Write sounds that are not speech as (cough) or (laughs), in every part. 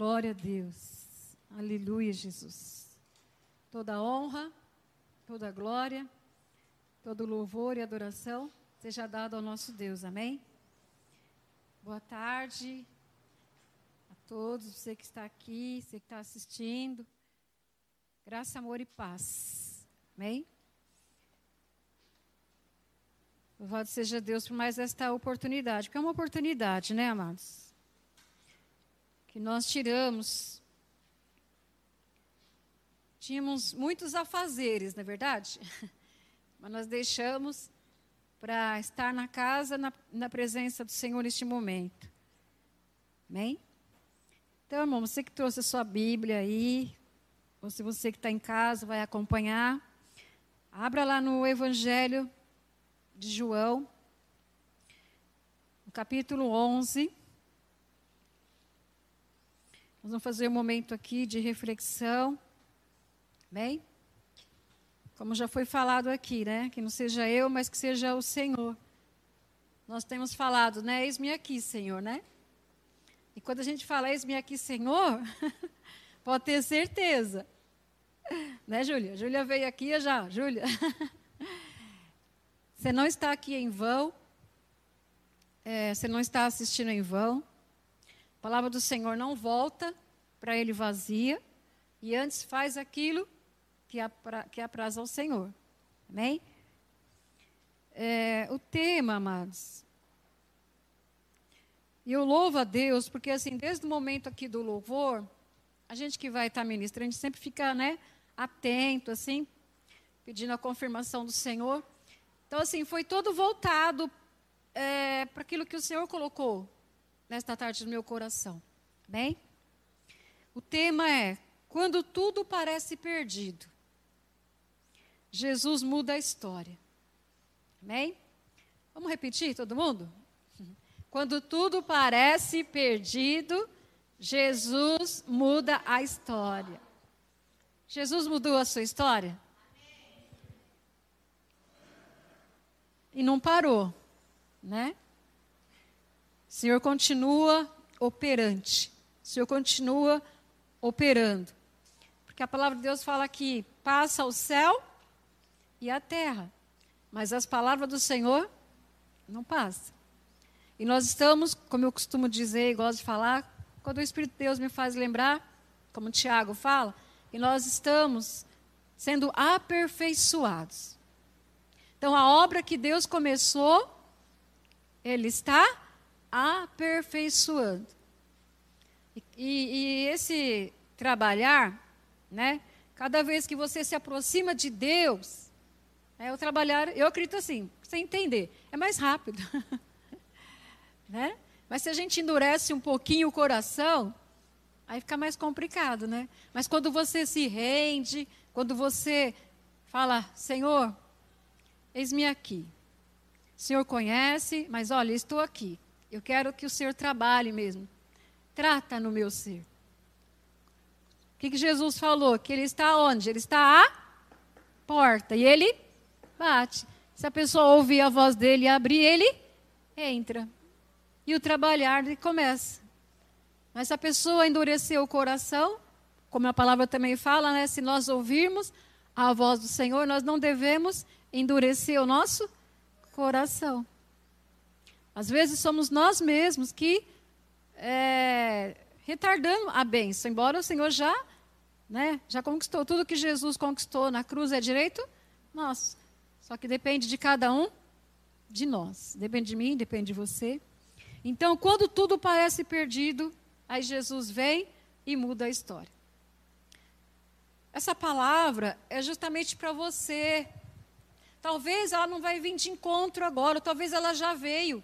Glória a Deus. Aleluia, Jesus. Toda honra, toda glória, todo louvor e adoração seja dado ao nosso Deus. Amém? Boa tarde a todos, você que está aqui, você que está assistindo. Graça, amor e paz. Amém? Louvado seja Deus por mais esta oportunidade, porque é uma oportunidade, né, amados? Que nós tiramos. Tínhamos muitos afazeres, não é verdade? (laughs) Mas nós deixamos para estar na casa, na, na presença do Senhor neste momento. Amém? Então, irmão, você que trouxe a sua Bíblia aí, ou se você que está em casa vai acompanhar, abra lá no Evangelho de João, no capítulo 11. Nós vamos fazer um momento aqui de reflexão. Bem? Como já foi falado aqui, né? Que não seja eu, mas que seja o Senhor. Nós temos falado, né? Eis-me aqui, Senhor, né? E quando a gente fala eis-me aqui, Senhor, (laughs) pode ter certeza. Né, Júlia? Júlia veio aqui já, Júlia. (laughs) Você não está aqui em vão. É, você não está assistindo em vão. A palavra do Senhor não volta para ele vazia e antes faz aquilo que, apra, que ao Senhor. Amém? É, o tema, amados. E eu louvo a Deus, porque assim, desde o momento aqui do louvor, a gente que vai estar ministrando, a gente sempre fica, né, atento, assim, pedindo a confirmação do Senhor. Então, assim, foi todo voltado é, para aquilo que o Senhor colocou nesta tarde no meu coração. Bem? O tema é: quando tudo parece perdido, Jesus muda a história. Amém? Vamos repetir, todo mundo? (laughs) Quando tudo parece perdido, Jesus muda a história. Jesus mudou a sua história? E não parou, né? O Senhor continua operante. O Senhor continua operando. Porque a palavra de Deus fala que passa o céu e a terra. Mas as palavras do Senhor não passam. E nós estamos, como eu costumo dizer e gosto de falar, quando o Espírito de Deus me faz lembrar, como Tiago fala, e nós estamos sendo aperfeiçoados. Então, a obra que Deus começou, Ele está aperfeiçoando. E, e, esse trabalhar, né? Cada vez que você se aproxima de Deus, o trabalhar, eu acredito assim, sem entender, é mais rápido. (laughs) né? Mas se a gente endurece um pouquinho o coração, aí fica mais complicado, né? Mas quando você se rende, quando você fala, Senhor, eis-me aqui. O Senhor conhece, mas olha, estou aqui. Eu quero que o Senhor trabalhe mesmo. Trata no meu ser. O que, que Jesus falou? Que ele está onde? Ele está à porta. E ele bate. Se a pessoa ouvir a voz dele e abrir, ele entra. E o trabalhar começa. Mas se a pessoa endurecer o coração, como a palavra também fala, né? Se nós ouvirmos a voz do Senhor, nós não devemos endurecer o nosso coração. Às vezes somos nós mesmos que é, retardamos a bênção, embora o Senhor já, né, já conquistou tudo que Jesus conquistou na cruz é direito nosso. Só que depende de cada um de nós. Depende de mim, depende de você. Então, quando tudo parece perdido, aí Jesus vem e muda a história. Essa palavra é justamente para você. Talvez ela não vai vir de encontro agora, talvez ela já veio.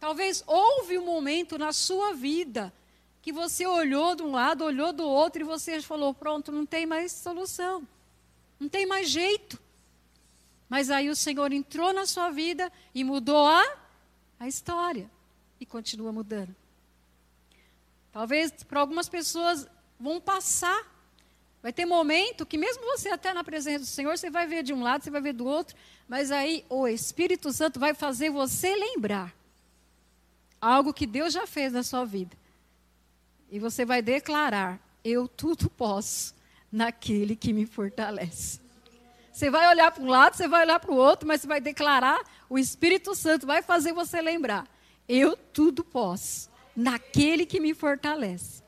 Talvez houve um momento na sua vida que você olhou de um lado, olhou do outro e você falou: pronto, não tem mais solução, não tem mais jeito. Mas aí o Senhor entrou na sua vida e mudou a, a história e continua mudando. Talvez para algumas pessoas vão passar. Vai ter momento que mesmo você até na presença do Senhor, você vai ver de um lado, você vai ver do outro, mas aí o Espírito Santo vai fazer você lembrar algo que Deus já fez na sua vida. E você vai declarar: Eu tudo posso naquele que me fortalece. Você vai olhar para um lado, você vai olhar para o outro, mas você vai declarar, o Espírito Santo vai fazer você lembrar: Eu tudo posso naquele que me fortalece.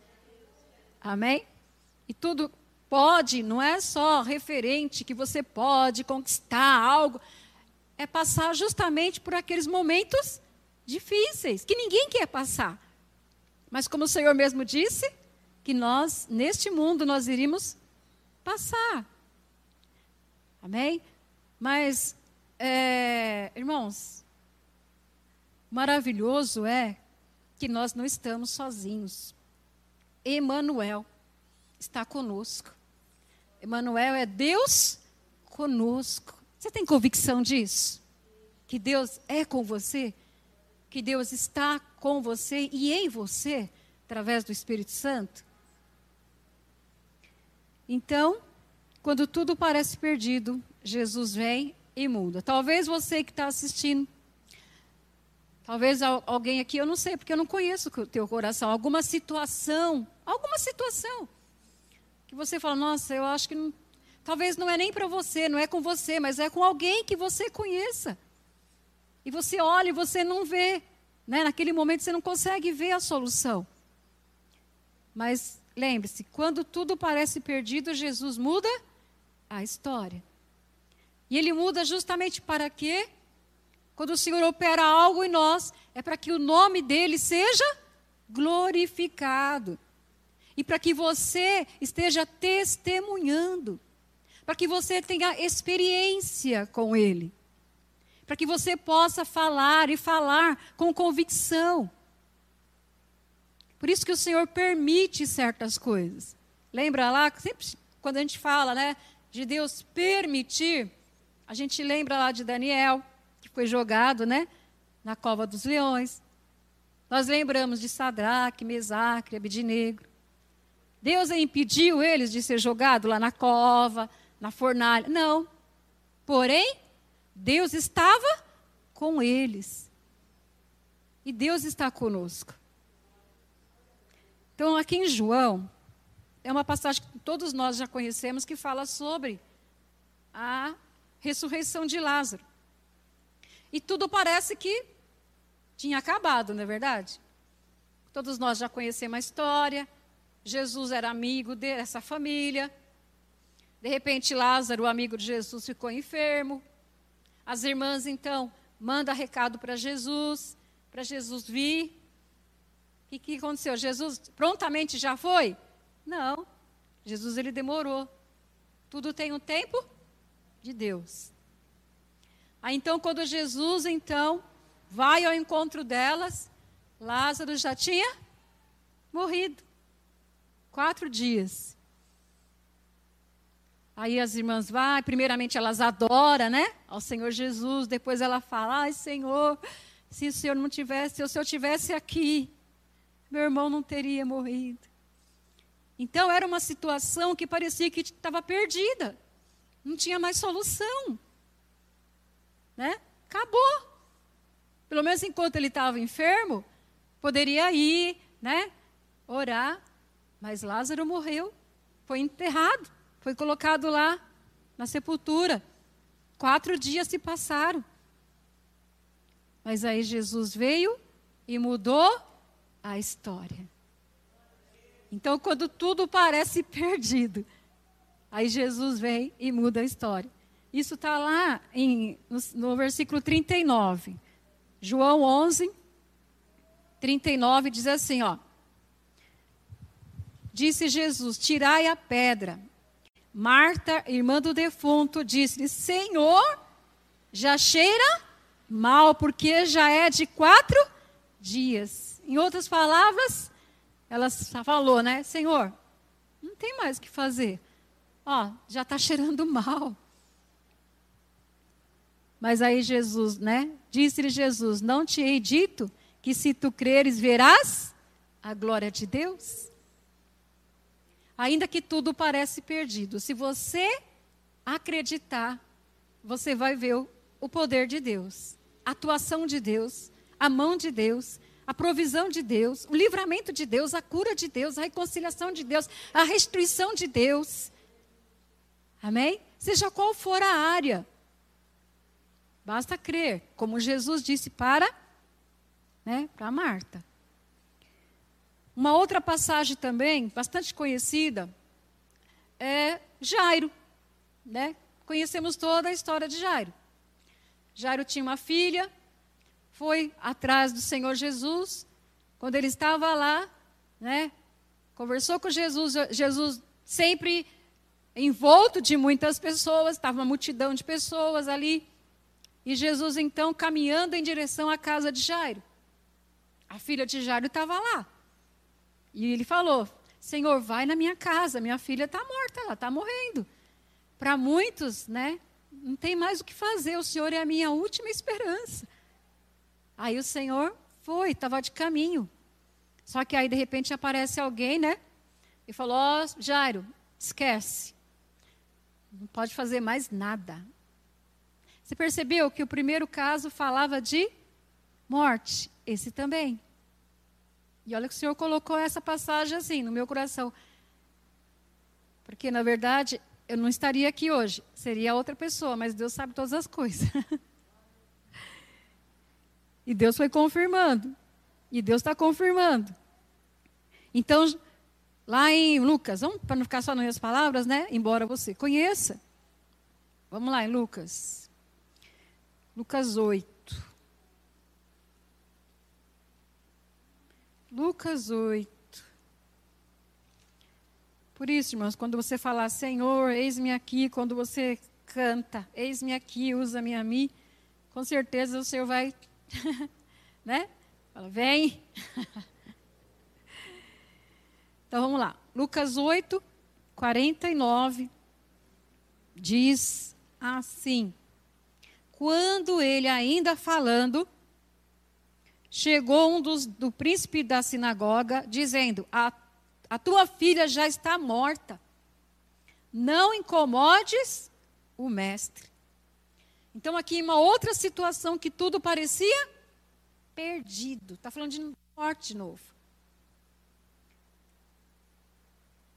Amém? E tudo pode, não é só referente que você pode conquistar algo, é passar justamente por aqueles momentos difíceis que ninguém quer passar. Mas como o Senhor mesmo disse, que nós neste mundo nós iríamos passar. Amém? Mas, é, irmãos, maravilhoso é que nós não estamos sozinhos. Emmanuel está conosco. Emmanuel é Deus conosco. Você tem convicção disso? Que Deus é com você? Que Deus está com você e em você através do Espírito Santo? Então, quando tudo parece perdido, Jesus vem e muda. Talvez você que está assistindo, talvez alguém aqui, eu não sei, porque eu não conheço o teu coração, alguma situação, alguma situação, que você fala, nossa, eu acho que não, talvez não é nem para você, não é com você, mas é com alguém que você conheça. E você olha e você não vê, né? naquele momento você não consegue ver a solução. Mas lembre-se, quando tudo parece perdido, Jesus muda a história. E ele muda justamente para quê? Quando o Senhor opera algo em nós, é para que o nome dele seja glorificado. E para que você esteja testemunhando. Para que você tenha experiência com ele. Para que você possa falar e falar com convicção. Por isso que o Senhor permite certas coisas. Lembra lá, sempre quando a gente fala, né? de Deus permitir, a gente lembra lá de Daniel, que foi jogado, né, na cova dos leões. Nós lembramos de Sadraque, Mesaque, Abidinegro. Deus impediu eles de ser jogados lá na cova, na fornalha. Não. Porém, Deus estava com eles. E Deus está conosco. Então, aqui em João, é uma passagem que todos nós já conhecemos que fala sobre a ressurreição de Lázaro. E tudo parece que tinha acabado, não é verdade? Todos nós já conhecemos a história. Jesus era amigo dessa família. De repente, Lázaro, amigo de Jesus, ficou enfermo. As irmãs, então, mandam recado para Jesus, para Jesus vir. O que aconteceu? Jesus prontamente já foi? Não. Jesus ele demorou. Tudo tem um tempo de Deus. Aí então quando Jesus então vai ao encontro delas, Lázaro já tinha morrido. Quatro dias. Aí as irmãs vão, primeiramente elas adoram, né? Ao Senhor Jesus, depois ela fala: "Ai, Senhor, se o Senhor não tivesse, se eu tivesse aqui, meu irmão não teria morrido". Então era uma situação que parecia que estava perdida. Não tinha mais solução. Né? Acabou. Pelo menos enquanto ele estava enfermo, poderia ir, né? Orar. Mas Lázaro morreu. Foi enterrado. Foi colocado lá na sepultura. Quatro dias se passaram. Mas aí Jesus veio e mudou a história. Então, quando tudo parece (laughs) perdido, aí Jesus vem e muda a história. Isso está lá em, no, no versículo 39. João 11, 39 diz assim: ó. Disse Jesus: Tirai a pedra. Marta, irmã do defunto, disse-lhe: Senhor, já cheira mal, porque já é de quatro dias. Em outras palavras, ela falou, né? Senhor, não tem mais o que fazer. Ó, já está cheirando mal. Mas aí Jesus, né? Disse-lhe Jesus: Não te hei dito que se tu creres verás a glória de Deus? Ainda que tudo parece perdido, se você acreditar, você vai ver o poder de Deus, a atuação de Deus, a mão de Deus, a provisão de Deus, o livramento de Deus, a cura de Deus, a reconciliação de Deus, a restituição de Deus. Amém? Seja qual for a área. Basta crer, como Jesus disse para, né, para Marta. Uma outra passagem também, bastante conhecida, é Jairo. Né? Conhecemos toda a história de Jairo. Jairo tinha uma filha, foi atrás do Senhor Jesus. Quando ele estava lá, né, conversou com Jesus, Jesus sempre envolto de muitas pessoas, estava uma multidão de pessoas ali. E Jesus então caminhando em direção à casa de Jairo. A filha de Jairo estava lá. E ele falou: Senhor, vai na minha casa, minha filha está morta, ela está morrendo. Para muitos, né, não tem mais o que fazer, o Senhor é a minha última esperança. Aí o Senhor foi, estava de caminho. Só que aí, de repente, aparece alguém, né? E falou: Ó, oh, Jairo, esquece. Não pode fazer mais nada. Você percebeu que o primeiro caso falava de morte? Esse também. E olha que o Senhor colocou essa passagem assim no meu coração. Porque, na verdade, eu não estaria aqui hoje. Seria outra pessoa, mas Deus sabe todas as coisas. (laughs) e Deus foi confirmando. E Deus está confirmando. Então, lá em Lucas, vamos para não ficar só nas minhas palavras, né? Embora você conheça. Vamos lá em Lucas. Lucas 8. Lucas 8. Por isso, irmãos, quando você falar, Senhor, eis-me aqui, quando você canta, eis-me aqui, usa-me a mim, com certeza o Senhor vai, (laughs) né? Fala, vem. (laughs) então vamos lá. Lucas 8, 49 diz assim: Quando ele ainda falando, chegou um dos, do príncipe da sinagoga, dizendo: a, a tua filha já está morta. Não incomodes o mestre. Então, aqui uma outra situação que tudo parecia perdido. Está falando de morte de novo.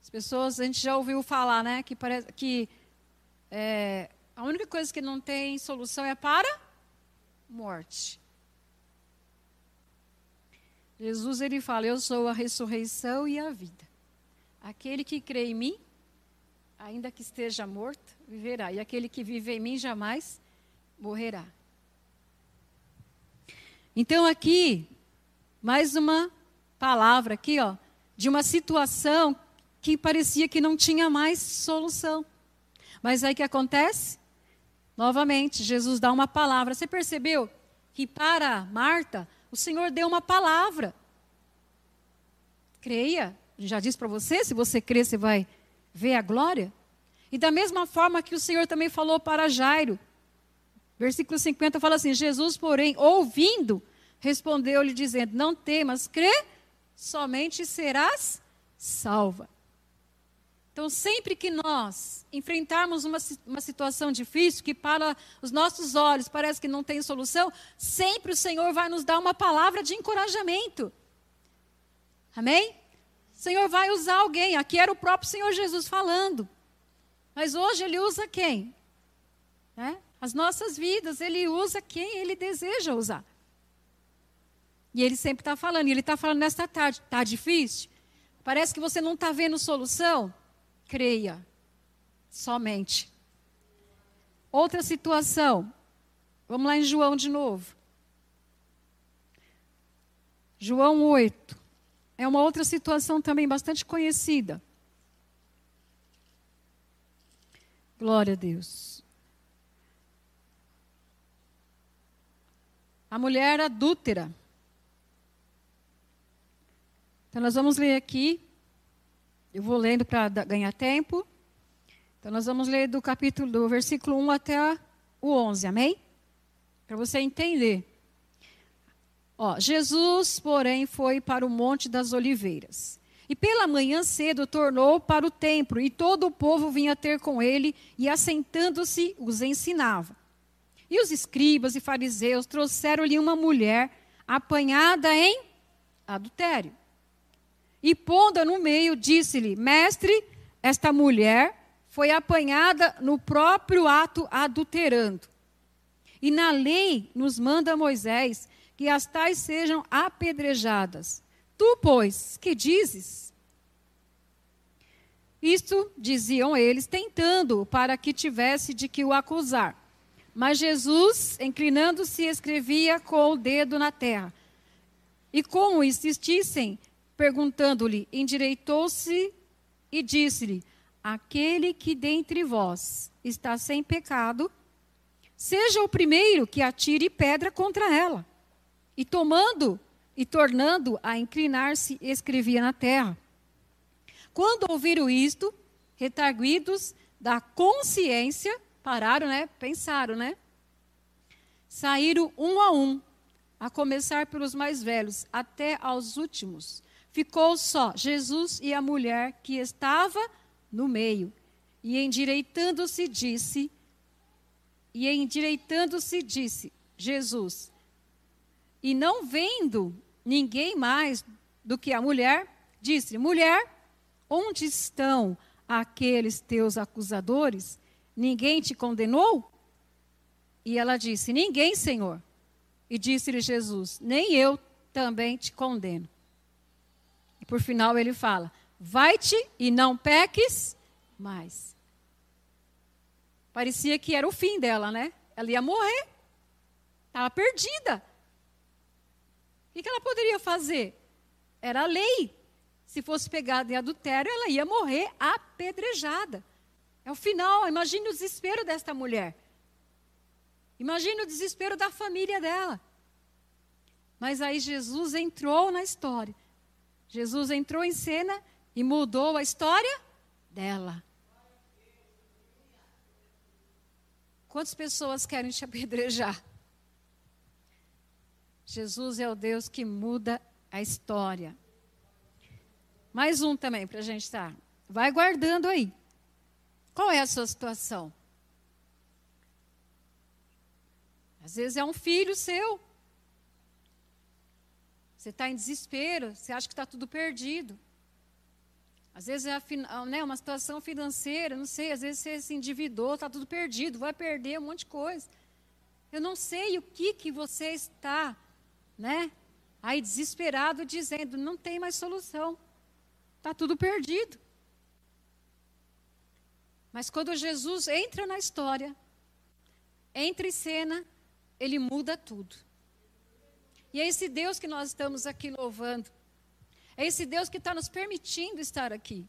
As pessoas, a gente já ouviu falar, né? Que, parece, que é, a única coisa que não tem solução é para morte. Jesus ele fala: Eu sou a ressurreição e a vida. Aquele que crê em mim, ainda que esteja morto, viverá. E aquele que vive em mim jamais morrerá. Então aqui mais uma palavra aqui, ó, de uma situação que parecia que não tinha mais solução. Mas aí que acontece? Novamente, Jesus dá uma palavra. Você percebeu que para Marta o Senhor deu uma palavra. Creia. Já disse para você, se você crer, você vai ver a glória. E da mesma forma que o Senhor também falou para Jairo. Versículo 50 fala assim: Jesus, porém, ouvindo, respondeu-lhe, dizendo: Não temas, crê, somente serás salva. Então, sempre que nós enfrentarmos uma, uma situação difícil, que para os nossos olhos parece que não tem solução, sempre o Senhor vai nos dar uma palavra de encorajamento. Amém? O Senhor vai usar alguém. Aqui era o próprio Senhor Jesus falando. Mas hoje Ele usa quem? É? As nossas vidas, Ele usa quem Ele deseja usar. E Ele sempre está falando. E Ele está falando nesta tarde. Está difícil? Parece que você não está vendo solução? Creia somente. Outra situação. Vamos lá em João de novo. João 8. É uma outra situação também bastante conhecida. Glória a Deus. A mulher adúltera. Então, nós vamos ler aqui eu vou lendo para ganhar tempo. Então, nós vamos ler do capítulo, do versículo 1 até o 11, amém? Para você entender. Ó, Jesus, porém, foi para o Monte das Oliveiras. E pela manhã cedo tornou para o templo, e todo o povo vinha ter com ele, e assentando-se, os ensinava. E os escribas e fariseus trouxeram-lhe uma mulher apanhada em adultério. E pondo no meio, disse-lhe: Mestre, esta mulher foi apanhada no próprio ato adulterando. E na lei nos manda Moisés que as tais sejam apedrejadas. Tu, pois, que dizes? Isto diziam eles, tentando para que tivesse de que o acusar. Mas Jesus, inclinando-se, escrevia com o dedo na terra. E como insistissem, perguntando-lhe, endireitou-se e disse-lhe: Aquele que dentre vós está sem pecado, seja o primeiro que atire pedra contra ela. E tomando e tornando a inclinar-se, escrevia na terra. Quando ouviram isto, retarguidos da consciência, pararam, né? Pensaram, né? Saíram um a um, a começar pelos mais velhos, até aos últimos. Ficou só Jesus e a mulher que estava no meio. E endireitando-se disse, e endireitando-se disse, Jesus, e não vendo ninguém mais do que a mulher, disse: Mulher, onde estão aqueles teus acusadores? Ninguém te condenou? E ela disse: Ninguém, Senhor. E disse-lhe Jesus: Nem eu também te condeno. E por final ele fala: Vai-te e não peques mais. Parecia que era o fim dela, né? Ela ia morrer. Estava perdida. O que ela poderia fazer? Era a lei. Se fosse pegada em adultério, ela ia morrer apedrejada. É o final. Imagine o desespero desta mulher. Imagine o desespero da família dela. Mas aí Jesus entrou na história. Jesus entrou em cena e mudou a história dela. Quantas pessoas querem te (laughs) apedrejar? Jesus é o Deus que muda a história. Mais um também para a gente estar. Tá. Vai guardando aí. Qual é a sua situação? Às vezes é um filho seu. Você está em desespero, você acha que está tudo perdido. Às vezes é né, uma situação financeira, não sei, às vezes você se endividou, está tudo perdido, vai perder um monte de coisa. Eu não sei o que, que você está né? Aí desesperado dizendo, não tem mais solução. Está tudo perdido. Mas quando Jesus entra na história, entra em cena, ele muda tudo. E é esse Deus que nós estamos aqui louvando. É esse Deus que está nos permitindo estar aqui.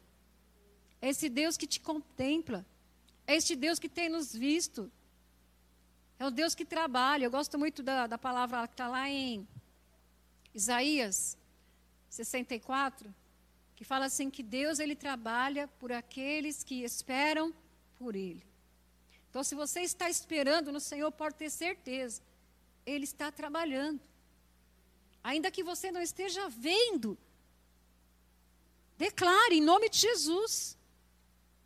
É esse Deus que te contempla. É este Deus que tem nos visto. É o Deus que trabalha. Eu gosto muito da, da palavra que está lá em Isaías 64, que fala assim que Deus ele trabalha por aqueles que esperam por ele. Então, se você está esperando no Senhor, pode ter certeza, ele está trabalhando. Ainda que você não esteja vendo, declare em nome de Jesus.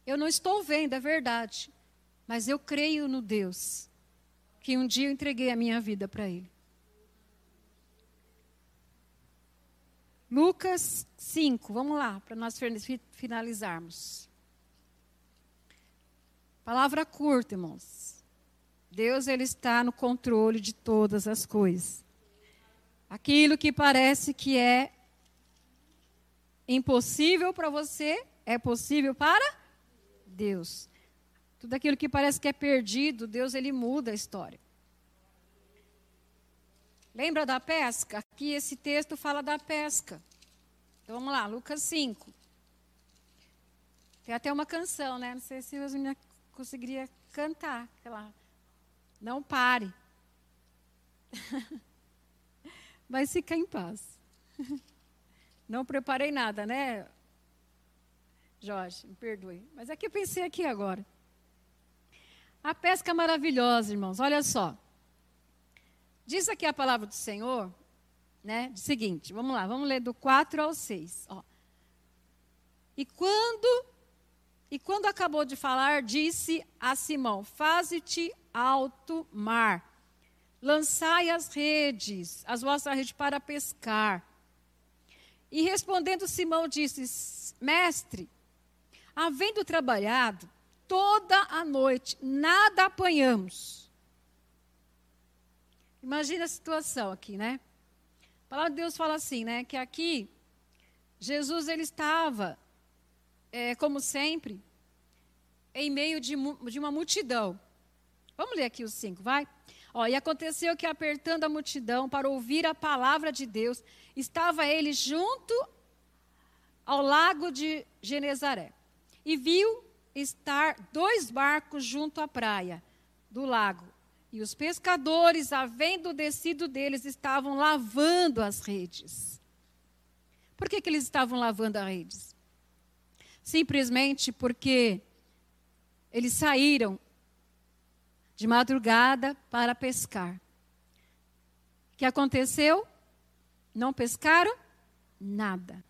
Eu não estou vendo, é verdade, mas eu creio no Deus que um dia eu entreguei a minha vida para ele. Lucas 5, vamos lá, para nós finalizarmos. Palavra curta, irmãos. Deus ele está no controle de todas as coisas. Aquilo que parece que é impossível para você é possível para Deus. Tudo aquilo que parece que é perdido, Deus ele muda a história. Lembra da pesca? Aqui esse texto fala da pesca. Então vamos lá, Lucas 5. Tem até uma canção, né? Não sei se as meninas conseguiriam cantar. Aquela, não pare. (laughs) Mas fica em paz. (laughs) Não preparei nada, né? Jorge, me perdoe. Mas é que eu pensei aqui agora. A pesca maravilhosa, irmãos. Olha só. Diz aqui a palavra do Senhor, né? Seguinte, vamos lá, vamos ler do 4 ao 6. Ó. E quando e quando acabou de falar, disse a Simão: Faze-te alto mar, lançai as redes, as vossas redes para pescar. E respondendo Simão disse: Mestre, havendo trabalhado toda a noite, nada apanhamos. Imagina a situação aqui, né? A palavra de Deus fala assim, né? Que aqui Jesus ele estava, é, como sempre, em meio de, de uma multidão. Vamos ler aqui os cinco, vai? Ó, e aconteceu que, apertando a multidão para ouvir a palavra de Deus, estava ele junto ao lago de Genezaré. E viu estar dois barcos junto à praia do lago. E os pescadores, havendo descido deles, estavam lavando as redes. Por que, que eles estavam lavando as redes? Simplesmente porque eles saíram de madrugada para pescar. O que aconteceu? Não pescaram nada.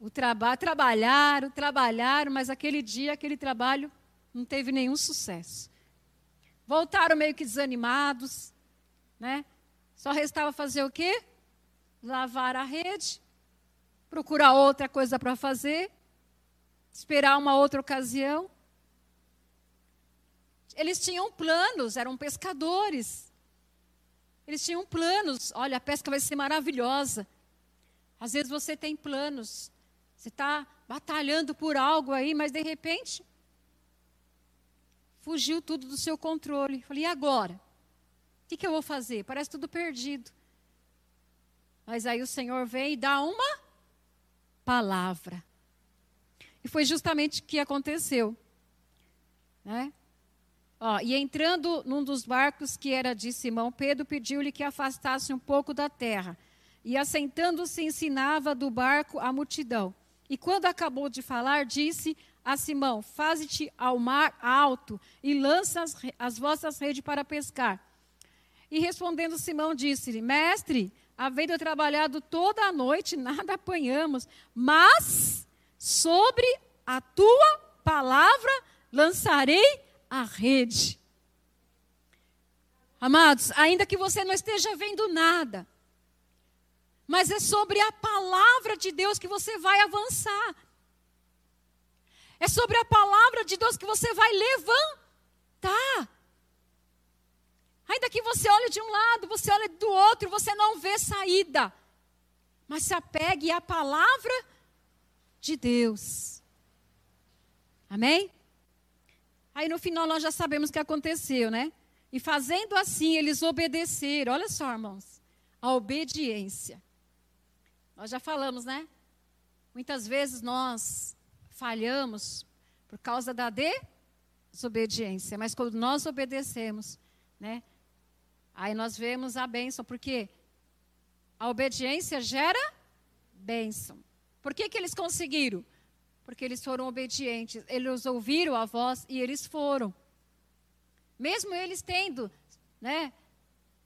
O traba trabalharam, trabalharam, mas aquele dia, aquele trabalho não teve nenhum sucesso. Voltaram meio que desanimados, né? Só restava fazer o quê? Lavar a rede, procurar outra coisa para fazer, esperar uma outra ocasião. Eles tinham planos, eram pescadores. Eles tinham planos. Olha, a pesca vai ser maravilhosa. Às vezes você tem planos. Você está batalhando por algo aí, mas de repente fugiu tudo do seu controle. Falei, e agora? O que, que eu vou fazer? Parece tudo perdido. Mas aí o Senhor vem e dá uma palavra. E foi justamente o que aconteceu. Né? Ó, e entrando num dos barcos que era de Simão, Pedro pediu-lhe que afastasse um pouco da terra. E assentando-se, ensinava do barco a multidão. E quando acabou de falar, disse a Simão: Faze-te ao mar alto e lança as, as vossas redes para pescar. E respondendo Simão, disse-lhe: Mestre, havendo trabalhado toda a noite, nada apanhamos, mas sobre a tua palavra lançarei a rede. Amados, ainda que você não esteja vendo nada, mas é sobre a palavra de Deus que você vai avançar. É sobre a palavra de Deus que você vai levantar. Ainda que você olhe de um lado, você olhe do outro, você não vê saída. Mas se apegue à palavra de Deus. Amém? Aí no final nós já sabemos o que aconteceu, né? E fazendo assim, eles obedeceram. Olha só, irmãos, a obediência. Nós já falamos, né? Muitas vezes nós falhamos por causa da desobediência, mas quando nós obedecemos, né? Aí nós vemos a bênção, porque a obediência gera bênção. Por que, que eles conseguiram? Porque eles foram obedientes. Eles ouviram a voz e eles foram. Mesmo eles tendo, né,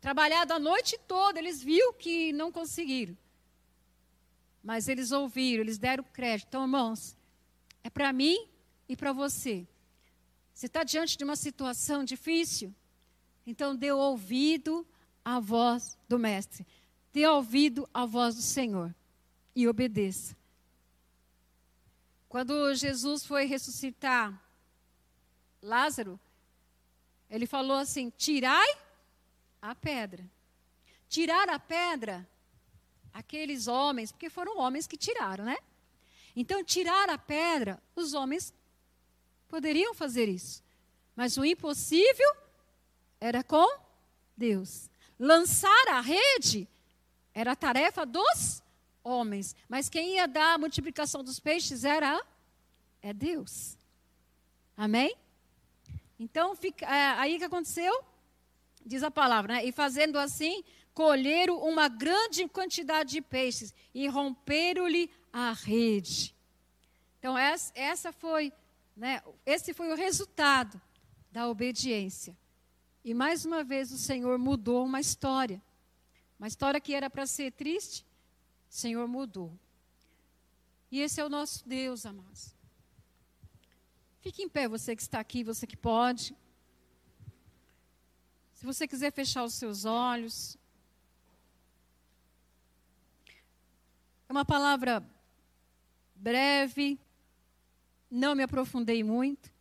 trabalhado a noite toda, eles viram que não conseguiram. Mas eles ouviram, eles deram crédito. Então, irmãos, é para mim e para você. Você está diante de uma situação difícil? Então, dê ouvido à voz do Mestre. Dê ouvido à voz do Senhor e obedeça. Quando Jesus foi ressuscitar Lázaro, ele falou assim: tirai a pedra. Tirar a pedra, aqueles homens, porque foram homens que tiraram, né? Então, tirar a pedra, os homens poderiam fazer isso. Mas o impossível era com Deus. Lançar a rede era a tarefa dos homens. Mas quem ia dar a multiplicação dos peixes era é Deus. Amém? Então, fica, é, aí que aconteceu? Diz a palavra, né? E fazendo assim, colheram uma grande quantidade de peixes e romperam-lhe a rede. Então, essa, essa foi, né, esse foi o resultado da obediência. E mais uma vez o Senhor mudou uma história. Uma história que era para ser triste, o Senhor mudou. E esse é o nosso Deus, amados. Fique em pé, você que está aqui, você que pode. Se você quiser fechar os seus olhos. É uma palavra breve, não me aprofundei muito.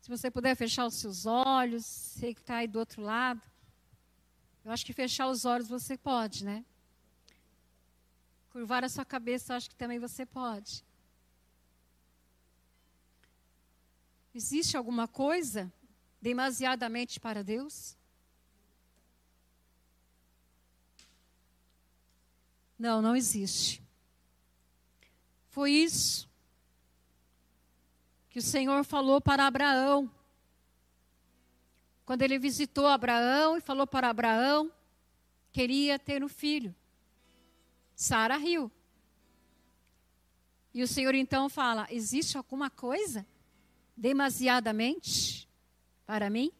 Se você puder fechar os seus olhos, sei que está aí do outro lado. Eu acho que fechar os olhos você pode, né? Curvar a sua cabeça, acho que também você pode. Existe alguma coisa demasiadamente para Deus? Não, não existe. Foi isso que o Senhor falou para Abraão. Quando ele visitou Abraão e falou para Abraão, queria ter um filho. Sara riu. E o Senhor então fala: existe alguma coisa demasiadamente para mim?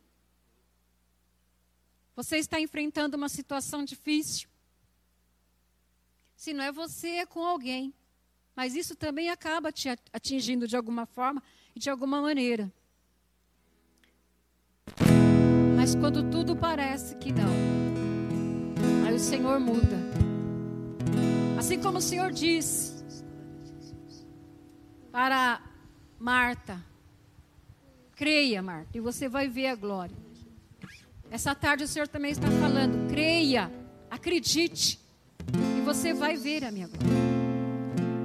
Você está enfrentando uma situação difícil. Se não é você, é com alguém. Mas isso também acaba te atingindo de alguma forma e de alguma maneira. Mas quando tudo parece que não, aí o Senhor muda. Assim como o Senhor disse para Marta: creia, Marta, e você vai ver a glória. Essa tarde o Senhor também está falando: creia, acredite, e você vai ver a minha glória.